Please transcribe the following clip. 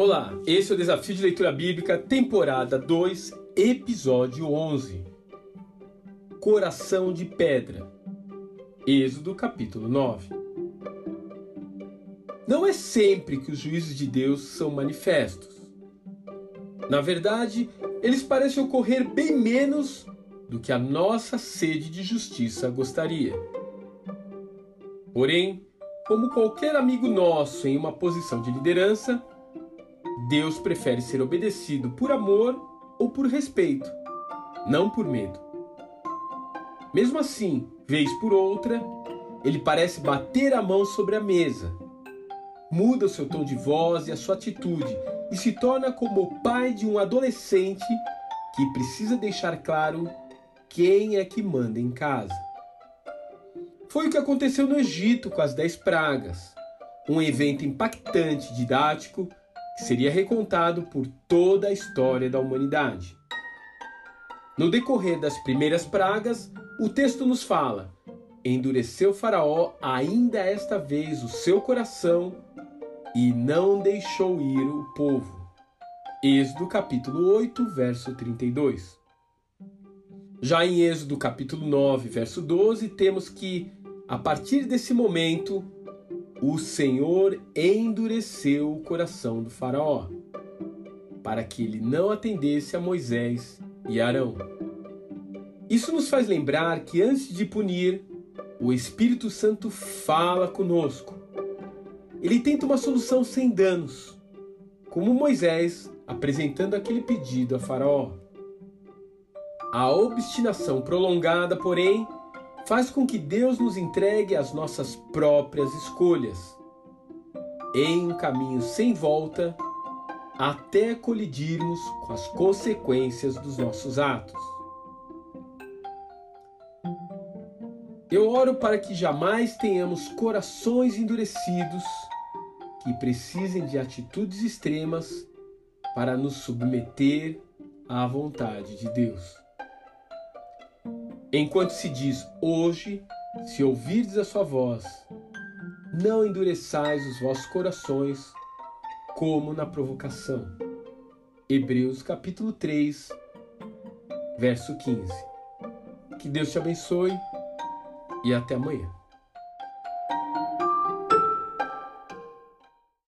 Olá, esse é o Desafio de Leitura Bíblica, temporada 2, episódio 11. Coração de Pedra. Êxodo capítulo 9. Não é sempre que os juízos de Deus são manifestos. Na verdade, eles parecem ocorrer bem menos do que a nossa sede de justiça gostaria. Porém, como qualquer amigo nosso em uma posição de liderança, Deus prefere ser obedecido por amor ou por respeito, não por medo. Mesmo assim, vez por outra, ele parece bater a mão sobre a mesa, muda o seu tom de voz e a sua atitude e se torna como o pai de um adolescente que precisa deixar claro quem é que manda em casa. Foi o que aconteceu no Egito com as dez pragas, um evento impactante, didático seria recontado por toda a história da humanidade. No decorrer das primeiras pragas, o texto nos fala: endureceu Faraó ainda esta vez o seu coração e não deixou ir o povo. Êxodo capítulo 8, verso 32. Já em Êxodo capítulo 9, verso 12, temos que, a partir desse momento, o Senhor endureceu o coração do Faraó, para que ele não atendesse a Moisés e Arão. Isso nos faz lembrar que antes de punir, o Espírito Santo fala conosco. Ele tenta uma solução sem danos, como Moisés apresentando aquele pedido a Faraó. A obstinação prolongada, porém, faz com que Deus nos entregue as nossas próprias escolhas em um caminho sem volta até colidirmos com as consequências dos nossos atos. Eu oro para que jamais tenhamos corações endurecidos que precisem de atitudes extremas para nos submeter à vontade de Deus. Enquanto se diz hoje, se ouvirdes a sua voz, não endureçais os vossos corações como na provocação. Hebreus capítulo 3, verso 15. Que Deus te abençoe e até amanhã.